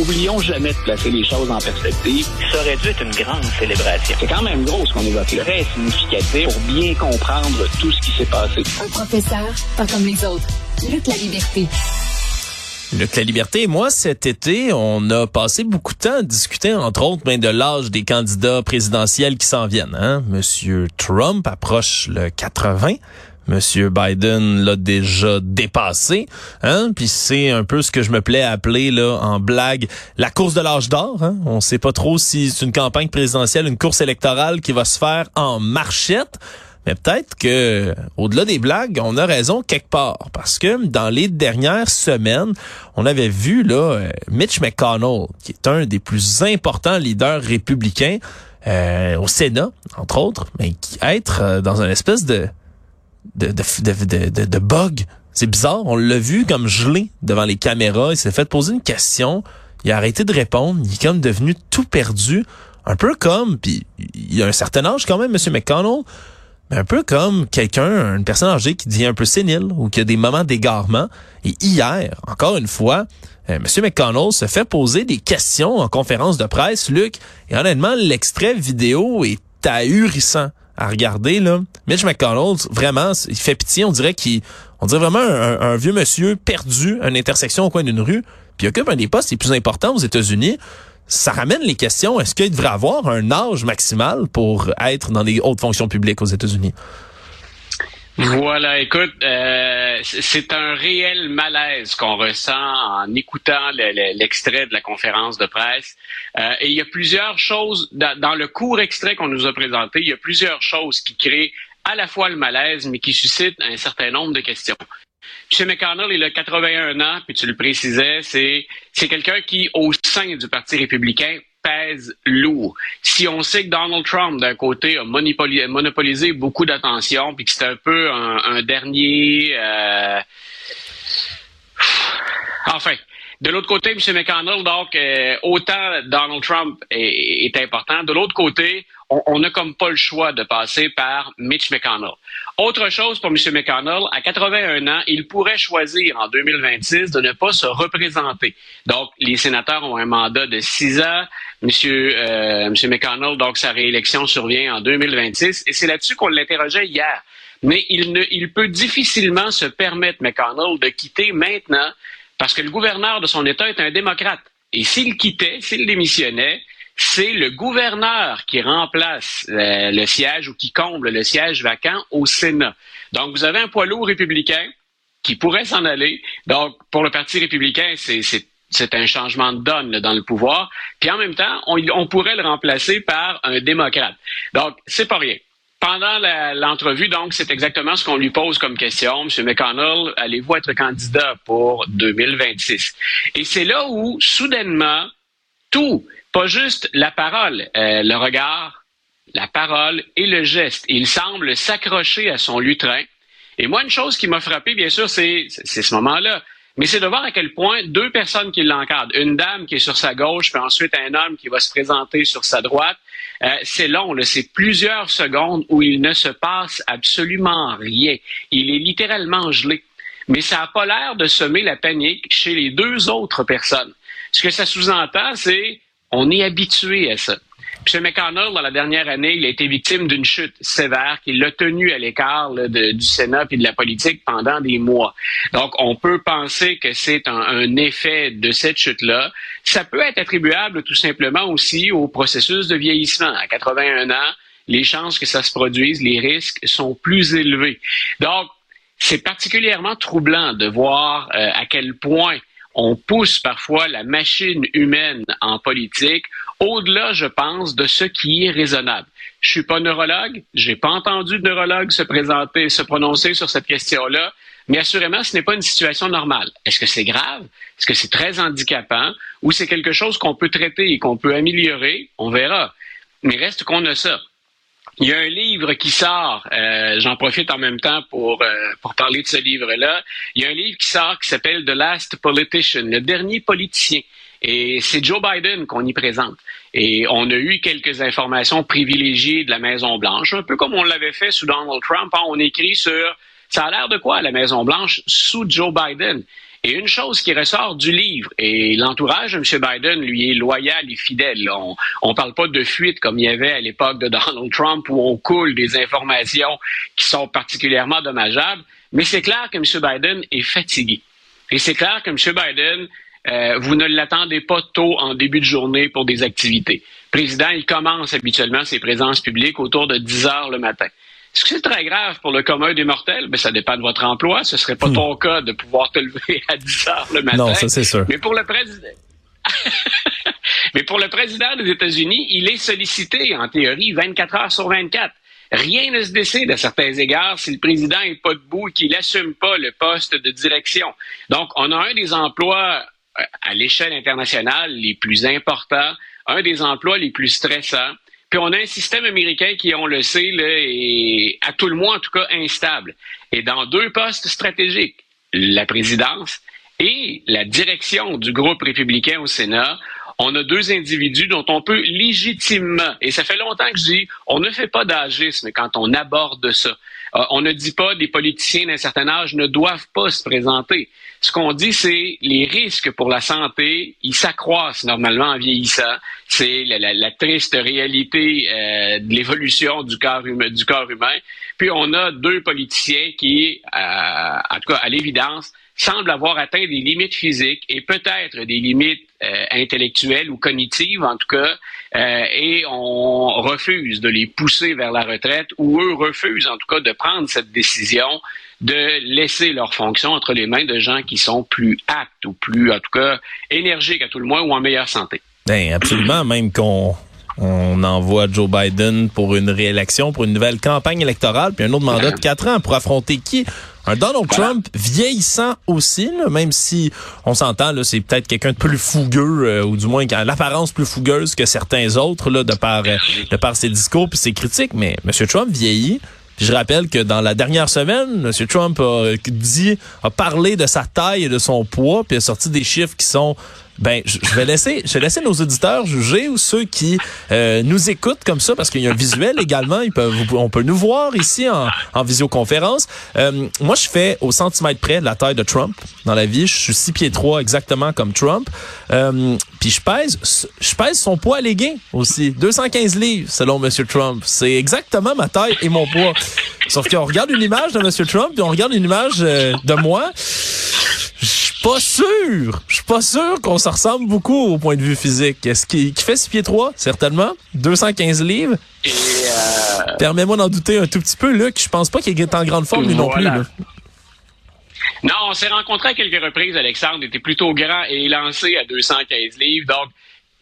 Oublions jamais de placer les choses en perspective. Ça aurait dû être une grande célébration. C'est quand même gros ce qu'on évoque là. Très significatif pour bien comprendre tout ce qui s'est passé. Un professeur, pas comme les autres. Lutte la liberté. Luc La Liberté, moi, cet été, on a passé beaucoup de temps à discuter, entre autres, ben, de l'âge des candidats présidentiels qui s'en viennent. Hein? Monsieur Trump approche le 80. Monsieur Biden l'a déjà dépassé, hein? Puis c'est un peu ce que je me plais à appeler là en blague la course de l'âge d'or. Hein? On sait pas trop si c'est une campagne présidentielle, une course électorale qui va se faire en marchette. Mais peut-être que, au-delà des blagues, on a raison quelque part. Parce que dans les dernières semaines, on avait vu là euh, Mitch McConnell, qui est un des plus importants leaders républicains euh, au Sénat, entre autres, mais qui être euh, dans une espèce de de, de, de, de, bug. C'est bizarre. On l'a vu comme gelé devant les caméras. Il s'est fait poser une question. Il a arrêté de répondre. Il est comme devenu tout perdu. Un peu comme, puis il a un certain âge quand même, M. McConnell, un peu comme quelqu'un, une personne âgée qui dit un peu sénile ou qui a des moments d'égarement. Et hier, encore une fois, euh, M. McConnell se fait poser des questions en conférence de presse, Luc, et honnêtement, l'extrait vidéo est ahurissant à regarder. Là. Mitch McConnell, vraiment, il fait pitié. On dirait qu'il, on dirait vraiment un, vieux monsieur perdu à une intersection au coin d'une rue, puis il occupe un des postes les plus importants aux États-Unis ça ramène les questions. Est-ce qu'il devrait avoir un âge maximal pour être dans les hautes fonctions publiques aux États-Unis? Voilà, écoute, euh, c'est un réel malaise qu'on ressent en écoutant l'extrait de la conférence de presse. Euh, et il y a plusieurs choses, dans, le court extrait qu'on nous a présenté, il y a plusieurs choses qui créent à la fois le malaise, mais qui suscitent un certain nombre de questions. M. McConnell, il a 81 ans, puis tu le précisais, c'est, c'est quelqu'un qui, au sein du Parti républicain, pèse lourd. Si on sait que Donald Trump, d'un côté, a monopolisé beaucoup d'attention, puis que c'est un peu un, dernier... Euh... Enfin, de l'autre côté, M. McConnell, donc, euh, autant Donald Trump est important. De l'autre côté, on n'a comme pas le choix de passer par Mitch McConnell. Autre chose pour M. McConnell, à 81 ans, il pourrait choisir en 2026 de ne pas se représenter. Donc, les sénateurs ont un mandat de six ans. Monsieur, euh, Monsieur McConnell, donc sa réélection survient en 2026, et c'est là-dessus qu'on l'interrogeait hier. Mais il, ne, il peut difficilement se permettre, McConnell, de quitter maintenant parce que le gouverneur de son État est un démocrate. Et s'il quittait, s'il démissionnait, c'est le gouverneur qui remplace euh, le siège ou qui comble le siège vacant au Sénat. Donc, vous avez un poids lourd républicain qui pourrait s'en aller. Donc, pour le Parti républicain, c'est un changement de donne dans le pouvoir. Puis en même temps, on, on, pourrait le remplacer par un démocrate. Donc, c'est pas rien. Pendant l'entrevue, donc, c'est exactement ce qu'on lui pose comme question. Monsieur McConnell, allez-vous être candidat pour 2026? Et c'est là où, soudainement, tout, pas juste la parole, euh, le regard, la parole et le geste. Il semble s'accrocher à son lutrin. Et moi, une chose qui m'a frappé, bien sûr, c'est ce moment-là. Mais c'est de voir à quel point deux personnes qui l'encadrent, une dame qui est sur sa gauche, puis ensuite un homme qui va se présenter sur sa droite, euh, c'est long, c'est plusieurs secondes où il ne se passe absolument rien. Il est littéralement gelé. Mais ça n'a pas l'air de semer la panique chez les deux autres personnes. Ce que ça sous-entend, c'est on est habitué à ça. M. McConnell, dans la dernière année, il a été victime d'une chute sévère qui l'a tenu à l'écart du Sénat et de la politique pendant des mois. Donc, on peut penser que c'est un, un, effet de cette chute-là. Ça peut être attribuable tout simplement aussi au processus de vieillissement. À 81 ans, les chances que ça se produise, les risques sont plus élevés. Donc, c'est particulièrement troublant de voir euh, à quel point on pousse parfois la machine humaine en politique au-delà, je pense, de ce qui est raisonnable. Je suis pas neurologue, j'ai pas entendu de neurologue se présenter, se prononcer sur cette question-là, mais assurément, ce n'est pas une situation normale. Est-ce que c'est grave? Est-ce que c'est très handicapant? Ou c'est quelque chose qu'on peut traiter et qu'on peut améliorer? On verra. Mais reste qu'on a ça. Il y a un livre qui sort, euh, j'en profite en même temps pour, euh, pour parler de ce livre-là. Il y a un livre qui sort qui s'appelle The Last Politician, le dernier politicien. Et c'est Joe Biden qu'on y présente. Et on a eu quelques informations privilégiées de la Maison-Blanche, un peu comme on l'avait fait sous Donald Trump. Hein. On écrit sur ça a l'air de quoi la Maison-Blanche sous Joe Biden? Et une chose qui ressort du livre, et l'entourage de M. Biden lui est loyal et fidèle. On ne parle pas de fuite comme il y avait à l'époque de Donald Trump où on coule des informations qui sont particulièrement dommageables, mais c'est clair que M. Biden est fatigué. Et c'est clair que M. Biden, euh, vous ne l'attendez pas tôt en début de journée pour des activités. Président, il commence habituellement ses présences publiques autour de 10 heures le matin. Est-ce que c'est très grave pour le commun des mortels? Ben, ça dépend de votre emploi. Ce serait pas hmm. ton cas de pouvoir te lever à 10 heures le matin. Non, ça c'est sûr. Mais pour le président. Mais pour le président des États-Unis, il est sollicité, en théorie, 24 heures sur 24. Rien ne se décide à certains égards si le président n'est pas debout et qu'il n'assume pas le poste de direction. Donc, on a un des emplois euh, à l'échelle internationale les plus importants, un des emplois les plus stressants. Puis on a un système américain qui, on le sait, là, est à tout le moins en tout cas instable. Et dans deux postes stratégiques, la présidence et la direction du groupe républicain au Sénat, on a deux individus dont on peut légitimement, et ça fait longtemps que je dis, on ne fait pas d'agisme quand on aborde ça. Euh, on ne dit pas des politiciens d'un certain âge ne doivent pas se présenter. Ce qu'on dit, c'est les risques pour la santé, ils s'accroissent normalement en vieillissant. C'est la, triste réalité euh, de l'évolution du corps humain. Puis on a deux politiciens qui, euh, en tout cas à l'évidence, semblent avoir atteint des limites physiques et peut-être des limites euh, intellectuelles ou cognitives en tout cas, euh, et on refuse de les pousser vers la retraite ou eux refusent en tout cas de prendre cette décision de laisser leurs fonctions entre les mains de gens qui sont plus aptes ou plus en tout cas énergiques à tout le moins ou en meilleure santé. Ben absolument, même qu'on on envoie Joe Biden pour une réélection, pour une nouvelle campagne électorale, puis un autre mandat de quatre ans pour affronter qui? Un Donald Trump vieillissant aussi, même si on s'entend, c'est peut-être quelqu'un de plus fougueux, euh, ou du moins qui a l'apparence plus fougueuse que certains autres, là, de par, euh, de par ses discours et ses critiques. Mais M. Trump vieillit. je rappelle que dans la dernière semaine, M. Trump a dit, a parlé de sa taille et de son poids, puis a sorti des chiffres qui sont ben, je vais laisser, je vais laisser nos auditeurs juger ou ceux qui euh, nous écoutent comme ça parce qu'il y a un visuel également. Ils peuvent, on peut nous voir ici en, en visioconférence. Euh, moi, je fais au centimètre près de la taille de Trump dans la vie. Je suis six pieds trois exactement comme Trump. Euh, puis je pèse, je pèse son poids légué aussi, 215 livres selon Monsieur Trump. C'est exactement ma taille et mon poids. Sauf qu'on regarde une image de Monsieur Trump puis on regarde une image de moi pas sûr. Je suis pas sûr qu'on se ressemble beaucoup au point de vue physique. Est-ce qu'il fait 6 pieds 3? Certainement. 215 livres? Euh, Permets-moi d'en douter un tout petit peu, Luc. Je pense pas qu'il est en grande forme, lui non plus. Non, on s'est rencontrés à quelques reprises. Alexandre était plutôt grand et lancé à 215 livres. Donc,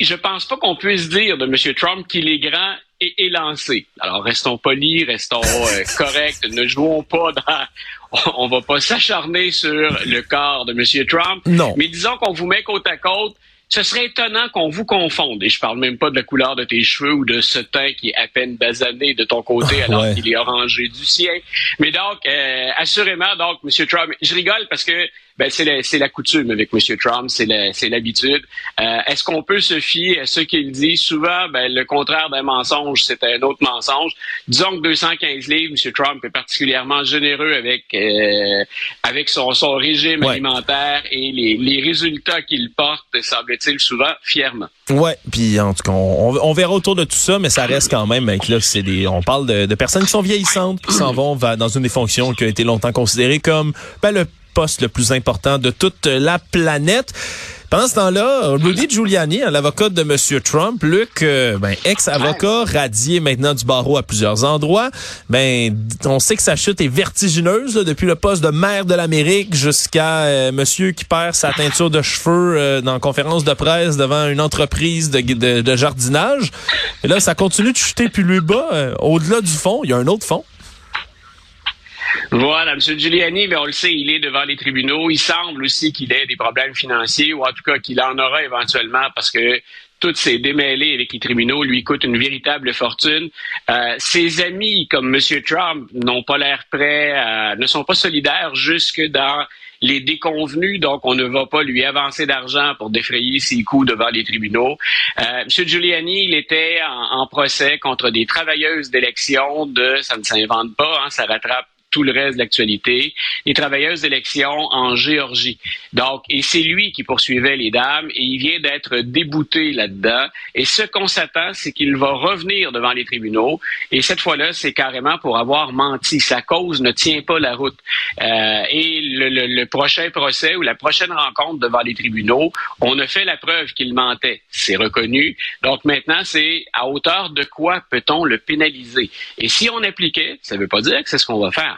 je pense pas qu'on puisse dire de M. Trump qu'il est grand et élancé. Alors, restons polis, restons euh, corrects, ne jouons pas dans... On va pas s'acharner sur le corps de M. Trump. Non. Mais disons qu'on vous met côte à côte ce serait étonnant qu'on vous confonde. Et je parle même pas de la couleur de tes cheveux ou de ce teint qui est à peine basané de ton côté alors qu'il est orangé du sien. Mais donc, euh, assurément, donc, M. Trump, je rigole parce que ben, c'est la, la, coutume avec M. Trump, c'est l'habitude. Euh, Est-ce qu'on peut se fier à ce qu'il dit? Souvent, ben, le contraire d'un mensonge, c'est un autre mensonge. Disons que 215 livres, M. Trump est particulièrement généreux avec euh, avec son, son régime alimentaire et les, les résultats qu'il porte, semble-t-il, souvent fièrement. Ouais, puis en tout cas, on, on, verra autour de tout ça, mais ça reste quand même, ben, là, c'est des, on parle de, de, personnes qui sont vieillissantes, qui s'en vont dans une des fonctions qui a été longtemps considérée comme ben, le poste le plus important de toute la planète. Pendant ce temps-là, Rudy Giuliani, l'avocat de M. Trump, Luc, euh, ben, ex-avocat, radié maintenant du barreau à plusieurs endroits, ben, on sait que sa chute est vertigineuse depuis le poste de maire de l'Amérique jusqu'à euh, monsieur qui perd sa teinture de cheveux euh, dans conférence de presse devant une entreprise de, de, de, jardinage. Et là, ça continue de chuter plus lui bas. Au-delà du fond, il y a un autre fond. Voilà, M. Giuliani, on le sait, il est devant les tribunaux. Il semble aussi qu'il ait des problèmes financiers, ou en tout cas qu'il en aura éventuellement parce que toutes ces démêlés avec les tribunaux lui coûtent une véritable fortune. Euh, ses amis, comme M. Trump, n'ont pas l'air prêts, ne sont pas solidaires jusque dans les déconvenus, donc on ne va pas lui avancer d'argent pour défrayer ses coûts devant les tribunaux. Euh, M. Giuliani, il était en, procès contre des travailleuses d'élection de, ça ne s'invente pas, hein, ça rattrape tout le reste de l'actualité, les travailleuses d'élection en Géorgie. Donc, et c'est lui qui poursuivait les dames et il vient d'être débouté là-dedans. Et ce qu'on s'attend, c'est qu'il va revenir devant les tribunaux. Et cette fois-là, c'est carrément pour avoir menti. Sa cause ne tient pas la route. Euh, et le, prochain procès ou la prochaine rencontre devant les tribunaux, on a fait la preuve qu'il mentait. C'est reconnu. Donc maintenant, c'est à hauteur de quoi peut-on le pénaliser? Et si on appliquait, ça ne veut pas dire que c'est ce qu'on va faire,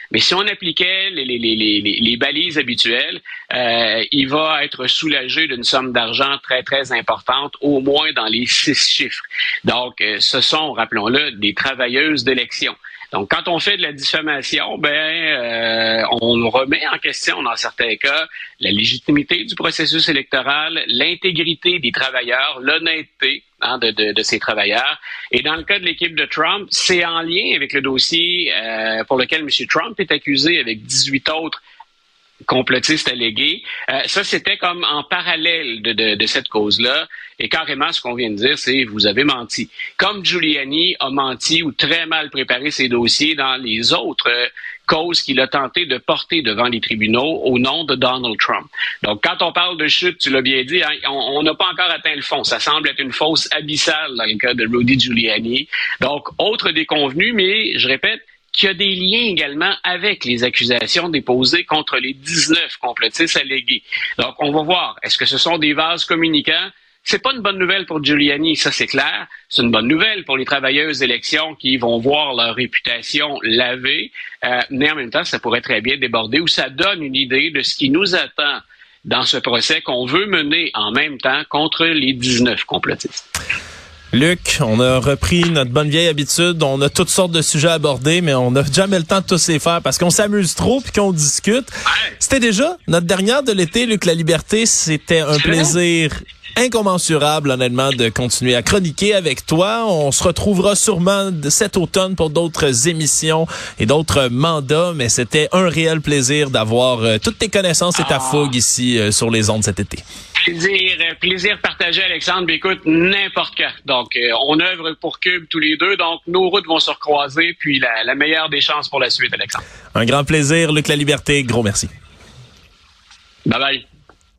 mais si on appliquait les, balises habituelles, euh, il va être soulagé d'une somme d'argent très, très importante, au moins dans les six chiffres. Donc, euh, ce sont, rappelons-le, des travailleuses d'élection. Donc, quand on fait de la diffamation, ben, euh, on remet en question, dans certains cas, la légitimité du processus électoral, l'intégrité des travailleurs, l'honnêteté hein, de, ces travailleurs. Et dans le cas de l'équipe de Trump, c'est en lien avec le dossier pour lequel M. Trump est accusé avec 18 autres complotistes allégués. Euh, ça, c'était comme en parallèle de, cette cause-là. Et carrément, ce qu'on vient de dire, c'est vous avez menti. Comme Giuliani a menti ou très mal préparé ses dossiers dans les autres euh, causes qu'il a tenté de porter devant les tribunaux au nom de Donald Trump. Donc, quand on parle de chute, tu l'as bien dit, hein, on n'a pas encore atteint le fond. Ça semble être une fausse abyssale dans le cas de Rudy Giuliani. Donc, autre déconvenu, mais je répète, qui a des liens également avec les accusations déposées contre les 19 complotistes allégués. Donc, on va voir, est-ce que ce sont des vases communicants? C'est pas une bonne nouvelle pour Giuliani, ça c'est clair. C'est une bonne nouvelle pour les travailleuses d'élection qui vont voir leur réputation lavée. Euh, mais en même temps, ça pourrait très bien déborder ou ça donne une idée de ce qui nous attend dans ce procès qu'on veut mener en même temps contre les 19 complotistes. Luc, on a repris notre bonne vieille habitude. On a toutes sortes de sujets abordés, mais on n'a jamais le temps de tous les faire parce qu'on s'amuse trop puis qu'on discute. C'était déjà notre dernière de l'été, Luc La Liberté. C'était un plaisir incommensurable, honnêtement, de continuer à chroniquer avec toi. On se retrouvera sûrement cet automne pour d'autres émissions et d'autres mandats, mais c'était un réel plaisir d'avoir euh, toutes tes connaissances et ta fougue ici euh, sur les ondes cet été. Plaisir, plaisir partagé, Alexandre. Mais écoute, n'importe quand. Donc, euh, on œuvre pour Cube tous les deux. Donc, nos routes vont se recroiser. Puis, la, la meilleure des chances pour la suite, Alexandre. Un grand plaisir, Luc La Liberté. Gros merci. Bye bye.